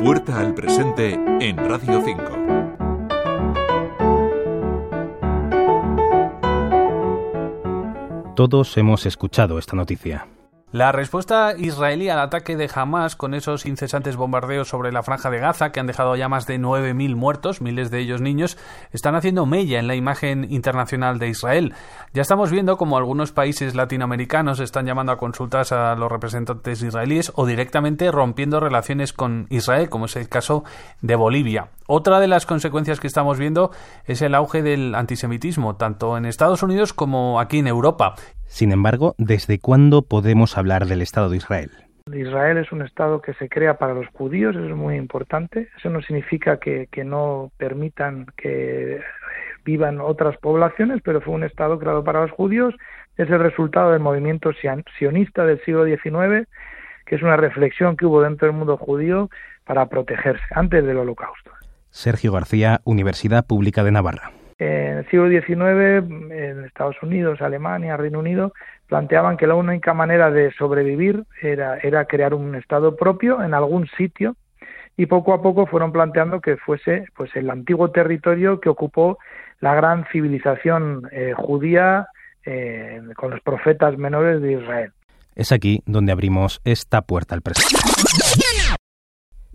Puerta al presente en Radio 5. Todos hemos escuchado esta noticia. La respuesta israelí al ataque de Hamas con esos incesantes bombardeos sobre la franja de Gaza, que han dejado ya más de 9.000 muertos, miles de ellos niños, están haciendo mella en la imagen internacional de Israel. Ya estamos viendo como algunos países latinoamericanos están llamando a consultas a los representantes israelíes o directamente rompiendo relaciones con Israel, como es el caso de Bolivia. Otra de las consecuencias que estamos viendo es el auge del antisemitismo, tanto en Estados Unidos como aquí en Europa. Sin embargo, ¿desde cuándo podemos hablar del Estado de Israel? Israel es un Estado que se crea para los judíos, eso es muy importante. Eso no significa que, no permitan que vivan otras poblaciones, pero fue un Estado creado para los judíos. Es el resultado del movimiento sionista del siglo XIX, que es una reflexión que hubo dentro del mundo judío para protegerse antes del holocausto. Sergio García, Universidad Pública de Navarra. En el siglo XIX, en Estados Unidos, Alemania, Reino Unido, planteaban que la única manera de sobrevivir era, crear un Estado propio en algún sitio y poco a poco fueron planteando que fuese pues el antiguo territorio que ocupó la gran civilización eh, judía eh, con los profetas menores de Israel. Es aquí donde abrimos esta puerta al presente.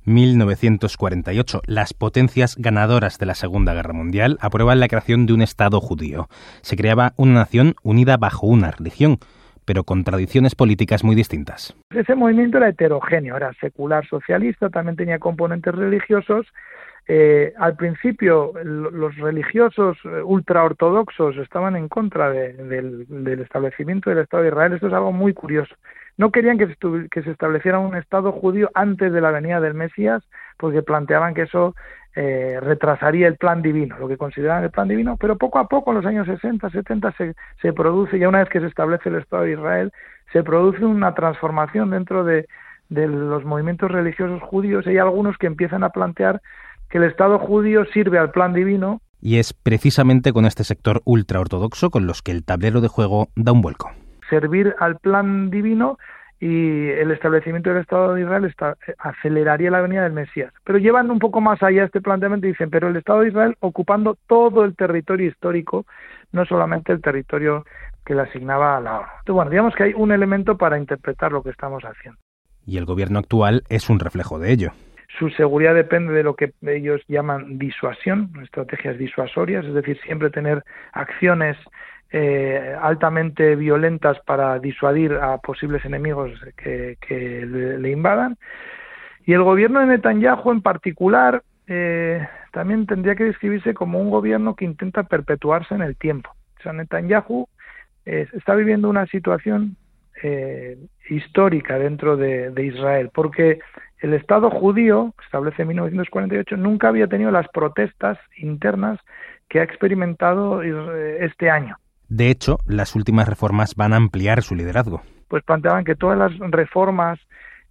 1948, las potencias ganadoras de la Segunda Guerra Mundial aprueban la creación de un Estado judío. Se creaba una nación unida bajo una religión, pero con tradiciones políticas muy distintas. Ese movimiento era heterogéneo, era secular socialista, también tenía componentes religiosos. Eh, al principio los religiosos eh, ultraortodoxos estaban en contra del, del establecimiento del Estado de Israel. Esto es algo muy curioso. No querían que se, que se estableciera un Estado judío antes de la venida del Mesías, porque planteaban que eso eh, retrasaría el plan divino, lo que consideraban el plan divino, pero poco a poco, en los años 60, 70, se, se produce, ya una vez que se establece el Estado de Israel, se produce una transformación dentro de, de los movimientos religiosos judíos hay algunos que empiezan a plantear que el Estado judío sirve al plan divino. Y es precisamente con este sector ultraortodoxo con los que el tablero de juego da un vuelco servir al plan divino y el establecimiento del Estado de Israel está, aceleraría la venida del Mesías. Pero llevan un poco más allá este planteamiento y dicen, pero el Estado de Israel ocupando todo el territorio histórico, no solamente el territorio que le asignaba a la ONU. Entonces, bueno, digamos que hay un elemento para interpretar lo que estamos haciendo. Y el gobierno actual es un reflejo de ello. Su seguridad depende de lo que ellos llaman disuasión, estrategias disuasorias, es decir, siempre tener acciones eh, altamente violentas para disuadir a posibles enemigos que, le, invadan. Y el gobierno de Netanyahu en particular eh, también tendría que describirse como un gobierno que intenta perpetuarse en el tiempo. O sea, Netanyahu eh, está viviendo una situación histórica dentro de, de Israel, porque el Estado judío, establece en 1948, nunca había tenido las protestas internas que ha experimentado este año. De hecho, las últimas reformas van a ampliar su liderazgo. Pues planteaban que todas las reformas,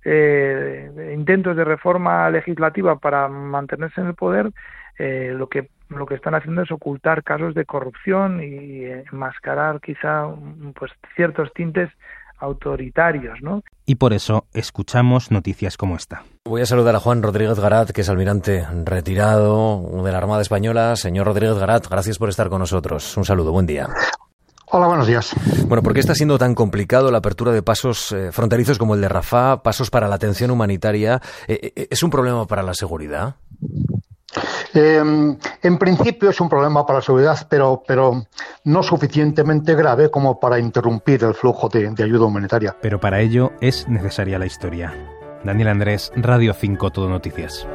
eh, intentos de reforma legislativa para mantenerse en el poder, eh, lo que lo que están haciendo es ocultar casos de corrupción y enmascarar quizá pues ciertos tintes autoritarios, ¿no? Y por eso escuchamos noticias como esta. Voy a saludar a Juan Rodríguez Garat, que es almirante retirado de la Armada Española. Señor Rodríguez Garat, gracias por estar con nosotros. Un saludo, buen día. Hola, buenos días. Bueno, ¿por qué está siendo tan complicado la apertura de pasos eh, fronterizos como el de Rafah, pasos para la atención humanitaria? Eh, eh, ¿Es un problema para la seguridad? Em, en principio es un problema para la seguridad, pero, pero no suficientemente grave como para interrumpir el flujo de, de ayuda humanitaria. Pero para ello es necesaria la historia. Daniel Andrés, Radio 5 Todo Noticias.